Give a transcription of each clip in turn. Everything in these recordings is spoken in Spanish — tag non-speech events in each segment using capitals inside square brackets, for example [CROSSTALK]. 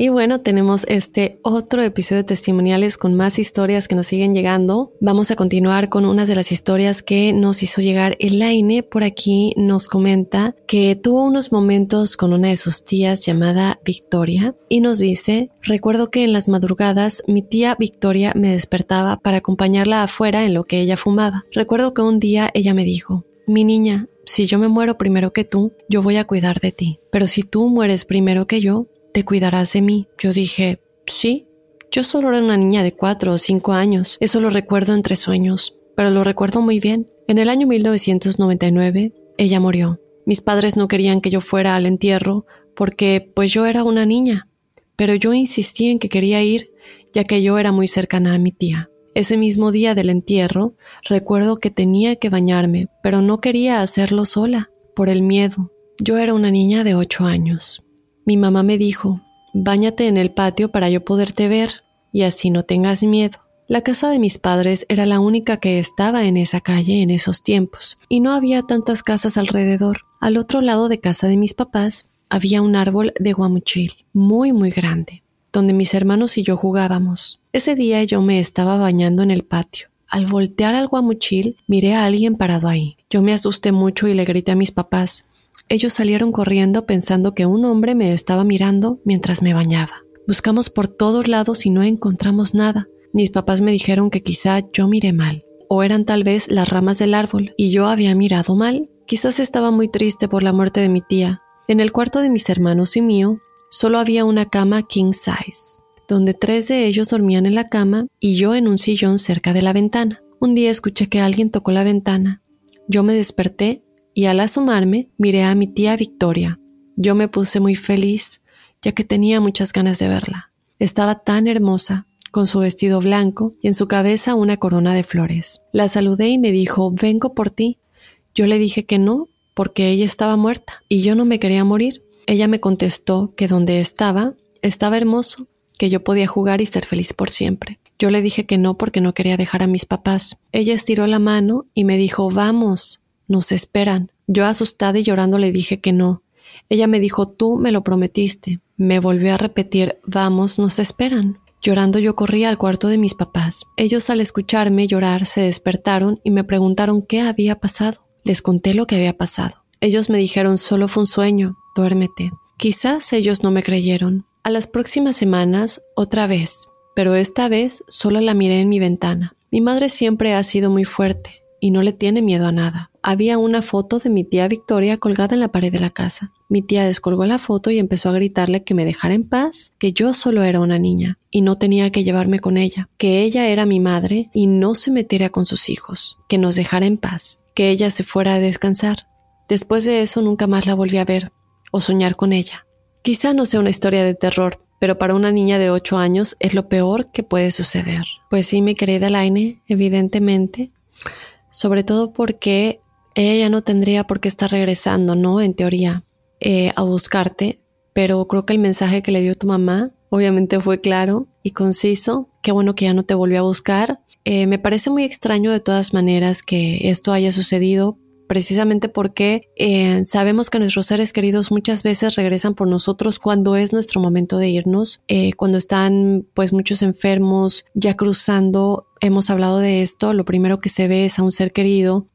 Y bueno, tenemos este otro episodio de testimoniales con más historias que nos siguen llegando. Vamos a continuar con unas de las historias que nos hizo llegar Elaine. Por aquí nos comenta que tuvo unos momentos con una de sus tías llamada Victoria y nos dice, recuerdo que en las madrugadas mi tía Victoria me despertaba para acompañarla afuera en lo que ella fumaba. Recuerdo que un día ella me dijo, mi niña, si yo me muero primero que tú, yo voy a cuidar de ti. Pero si tú mueres primero que yo, te cuidarás de mí. Yo dije, sí. Yo solo era una niña de cuatro o cinco años. Eso lo recuerdo entre sueños, pero lo recuerdo muy bien. En el año 1999, ella murió. Mis padres no querían que yo fuera al entierro porque pues yo era una niña, pero yo insistí en que quería ir ya que yo era muy cercana a mi tía. Ese mismo día del entierro, recuerdo que tenía que bañarme, pero no quería hacerlo sola, por el miedo. Yo era una niña de ocho años. Mi mamá me dijo, Báñate en el patio para yo poderte ver, y así no tengas miedo. La casa de mis padres era la única que estaba en esa calle en esos tiempos, y no había tantas casas alrededor. Al otro lado de casa de mis papás había un árbol de guamuchil, muy muy grande, donde mis hermanos y yo jugábamos. Ese día yo me estaba bañando en el patio. Al voltear al guamuchil, miré a alguien parado ahí. Yo me asusté mucho y le grité a mis papás, ellos salieron corriendo pensando que un hombre me estaba mirando mientras me bañaba. Buscamos por todos lados y no encontramos nada. Mis papás me dijeron que quizá yo miré mal, o eran tal vez las ramas del árbol, y yo había mirado mal. Quizás estaba muy triste por la muerte de mi tía. En el cuarto de mis hermanos y mío, solo había una cama king size, donde tres de ellos dormían en la cama y yo en un sillón cerca de la ventana. Un día escuché que alguien tocó la ventana. Yo me desperté y al asomarme miré a mi tía Victoria. Yo me puse muy feliz, ya que tenía muchas ganas de verla. Estaba tan hermosa, con su vestido blanco y en su cabeza una corona de flores. La saludé y me dijo, vengo por ti. Yo le dije que no, porque ella estaba muerta y yo no me quería morir. Ella me contestó que donde estaba estaba hermoso, que yo podía jugar y ser feliz por siempre. Yo le dije que no porque no quería dejar a mis papás. Ella estiró la mano y me dijo, vamos. Nos esperan. Yo asustada y llorando le dije que no. Ella me dijo, tú me lo prometiste. Me volvió a repetir, vamos, nos esperan. Llorando yo corrí al cuarto de mis papás. Ellos al escucharme llorar se despertaron y me preguntaron qué había pasado. Les conté lo que había pasado. Ellos me dijeron, solo fue un sueño, duérmete. Quizás ellos no me creyeron. A las próximas semanas, otra vez, pero esta vez solo la miré en mi ventana. Mi madre siempre ha sido muy fuerte y no le tiene miedo a nada había una foto de mi tía Victoria colgada en la pared de la casa. Mi tía descolgó la foto y empezó a gritarle que me dejara en paz, que yo solo era una niña y no tenía que llevarme con ella, que ella era mi madre y no se metiera con sus hijos, que nos dejara en paz, que ella se fuera a descansar. Después de eso nunca más la volví a ver o soñar con ella. Quizá no sea una historia de terror, pero para una niña de ocho años es lo peor que puede suceder. Pues sí, mi querida Laine, evidentemente, sobre todo porque ella ya no tendría por qué estar regresando, ¿no? En teoría, eh, a buscarte, pero creo que el mensaje que le dio tu mamá obviamente fue claro y conciso. Qué bueno que ya no te volvió a buscar. Eh, me parece muy extraño de todas maneras que esto haya sucedido precisamente porque eh, sabemos que nuestros seres queridos muchas veces regresan por nosotros cuando es nuestro momento de irnos, cuando están pues muchos enfermos ya cruzando, hemos hablado de esto, lo primero que se ve es a un ser querido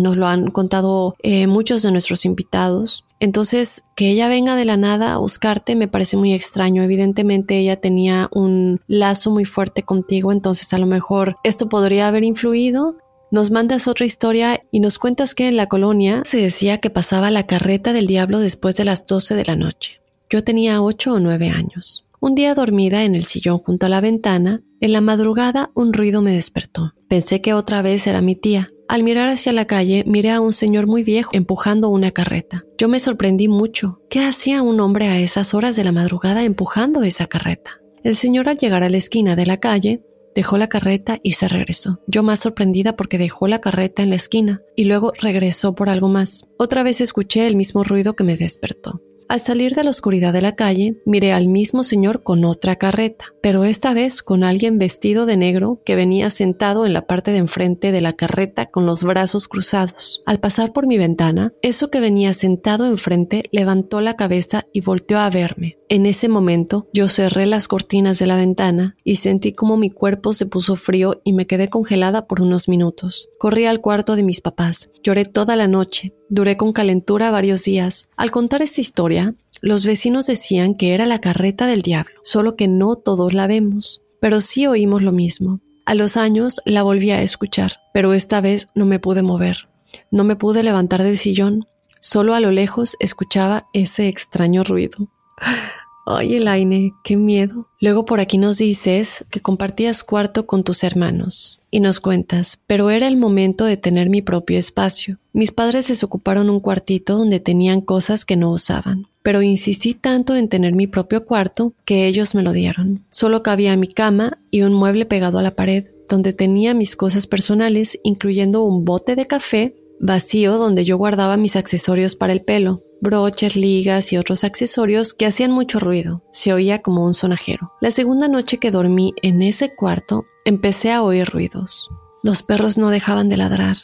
nos lo han contado eh, muchos de nuestros invitados. Entonces, que ella venga de la nada a buscarte me parece muy extraño. Evidentemente ella tenía un lazo muy fuerte contigo, entonces a lo mejor esto podría haber influido Nos mandas otra historia y nos cuentas que en la colonia se decía que pasaba la carreta del diablo después de las 12 de la noche. Yo tenía 8 o 9 años. Un día dormida en el sillón junto a la ventana, en la madrugada un ruido me despertó. Pensé que otra vez era mi tía. Al mirar hacia la calle, miré a un señor muy viejo empujando una carreta. Yo me sorprendí mucho. ¿Qué hacía un hombre a esas horas de la madrugada empujando esa carreta? El señor al llegar a la esquina de la calle, dejó la carreta y se regresó. Yo más sorprendida porque dejó la carreta en la esquina y luego regresó por algo más. Otra vez escuché el mismo ruido que me despertó. Al salir de la oscuridad de la calle, miré al mismo señor con otra carreta, pero esta vez con alguien vestido de negro que venía sentado en la parte de enfrente de la carreta con los brazos cruzados. Al pasar por mi ventana, eso que venía sentado enfrente levantó la cabeza y volteó a verme. En ese momento yo cerré las cortinas de la ventana y sentí como mi cuerpo se puso frío y me quedé congelada por unos minutos. Corrí al cuarto de mis papás. Lloré toda la noche. Duré con calentura varios días. Al contar esta historia, los vecinos decían que era la carreta del diablo, solo que no todos la vemos, pero sí oímos lo mismo. A los años la volví a escuchar, pero esta vez no me pude mover. No me pude levantar del sillón. Solo a lo lejos escuchaba ese extraño ruido. [GASPS] Ay, Elaine, qué miedo. Luego por aquí nos dices que compartías cuarto con tus hermanos y nos cuentas, pero era el momento de tener mi propio espacio. Mis padres se ocuparon un cuartito donde tenían cosas que no usaban, pero insistí tanto en tener mi propio cuarto que ellos me lo dieron. Solo cabía mi cama y un mueble pegado a la pared, donde tenía mis cosas personales, incluyendo un bote de café vacío donde yo guardaba mis accesorios para el pelo, broches, ligas y otros accesorios que hacían mucho ruido. Se oía como un sonajero. La segunda noche que dormí en ese cuarto, empecé a oír ruidos. Los perros no dejaban de ladrar.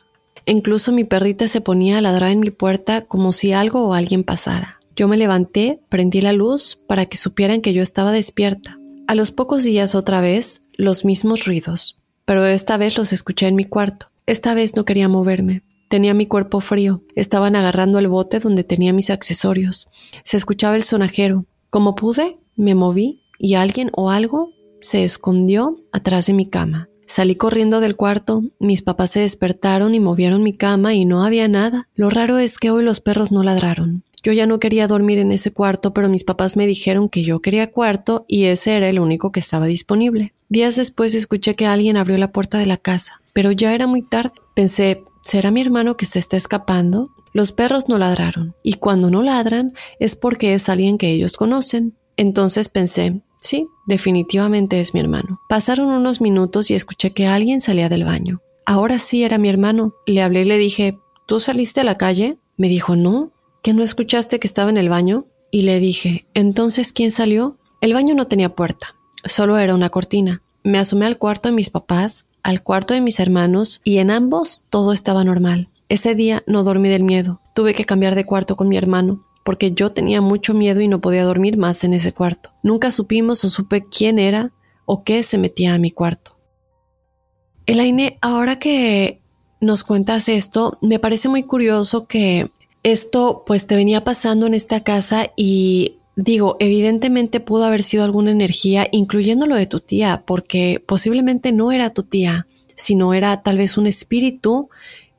Incluso mi perrita se ponía a ladrar en mi puerta como si algo o alguien pasara. Yo me levanté, prendí la luz para que supieran que yo estaba despierta. A los pocos días otra vez, los mismos ruidos, pero esta vez los escuché en mi cuarto. Esta vez no quería moverme. Tenía mi cuerpo frío, estaban agarrando el bote donde tenía mis accesorios. Se escuchaba el sonajero. Como pude, me moví y alguien o algo se escondió atrás de mi cama. Salí corriendo del cuarto, mis papás se despertaron y movieron mi cama y no había nada. Lo raro es que hoy los perros no ladraron. Yo ya no quería dormir en ese cuarto, pero mis papás me dijeron que yo quería cuarto y ese era el único que estaba disponible. Días después escuché que alguien abrió la puerta de la casa, pero ya era muy tarde. Pensé, ¿Será mi hermano que se está escapando? Los perros no ladraron, y cuando no ladran es porque es alguien que ellos conocen. Entonces pensé, sí, definitivamente es mi hermano. Pasaron unos minutos y escuché que alguien salía del baño. Ahora sí era mi hermano. Le hablé y le dije, ¿tú saliste a la calle? Me dijo, no, ¿que no escuchaste que estaba en el baño? Y le dije, ¿entonces quién salió? El baño no tenía puerta, solo era una cortina. Me asomé al cuarto de mis papás, al cuarto de mis hermanos y en ambos todo estaba normal. Ese día no dormí del miedo. Tuve que cambiar de cuarto con mi hermano porque yo tenía mucho miedo y no podía dormir más en ese cuarto. Nunca supimos o supe quién era o qué se metía a mi cuarto. Elaine, ahora que nos cuentas esto, me parece muy curioso que esto pues te venía pasando en esta casa y Digo, evidentemente pudo haber sido alguna energía, incluyendo lo de tu tía, porque posiblemente no era tu tía, sino era tal vez un espíritu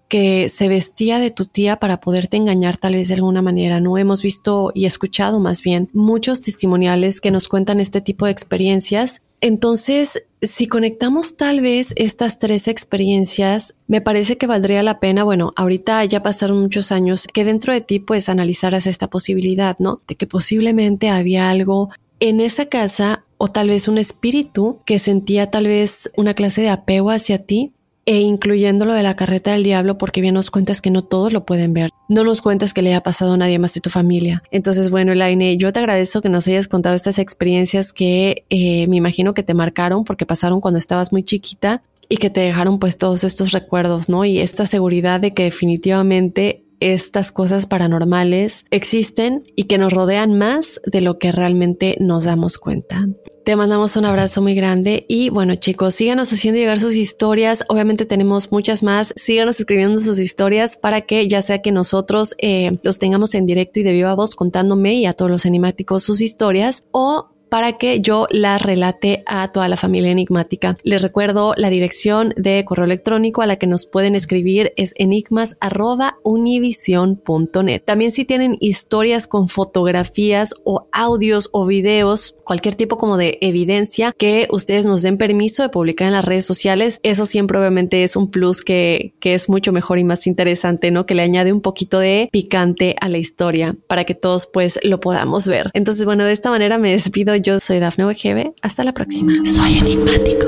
que se vestía de tu tía para poderte engañar tal vez de alguna manera. No hemos visto y escuchado más bien muchos testimoniales que nos cuentan este tipo de experiencias. Entonces, si conectamos tal vez estas tres experiencias, me parece que valdría la pena, bueno, ahorita ya pasaron muchos años, que dentro de ti pues analizaras esta posibilidad, ¿no? De que posiblemente había algo en esa casa o tal vez un espíritu que sentía tal vez una clase de apego hacia ti e incluyendo lo de la carreta del diablo, porque bien nos cuentas que no todos lo pueden ver. No nos cuentas que le haya pasado a nadie más de tu familia. Entonces, bueno, Elaine, yo te agradezco que nos hayas contado estas experiencias que eh, me imagino que te marcaron porque pasaron cuando estabas muy chiquita y que te dejaron pues todos estos recuerdos, ¿no? Y esta seguridad de que definitivamente estas cosas paranormales existen y que nos rodean más de lo que realmente nos damos cuenta. Te mandamos un abrazo muy grande y bueno chicos, síganos haciendo llegar sus historias. Obviamente tenemos muchas más. Síganos escribiendo sus historias para que ya sea que nosotros eh, los tengamos en directo y de viva voz contándome y a todos los animáticos sus historias o para que yo las relate a toda la familia enigmática. Les recuerdo la dirección de correo electrónico a la que nos pueden escribir es enigmas.univision.net. También si tienen historias con fotografías o audios o videos, cualquier tipo como de evidencia que ustedes nos den permiso de publicar en las redes sociales, eso siempre obviamente es un plus que, que es mucho mejor y más interesante, ¿no? Que le añade un poquito de picante a la historia para que todos pues lo podamos ver. Entonces, bueno, de esta manera me despido. Yo soy Dafne Wegebe. Hasta la próxima. Soy enigmático.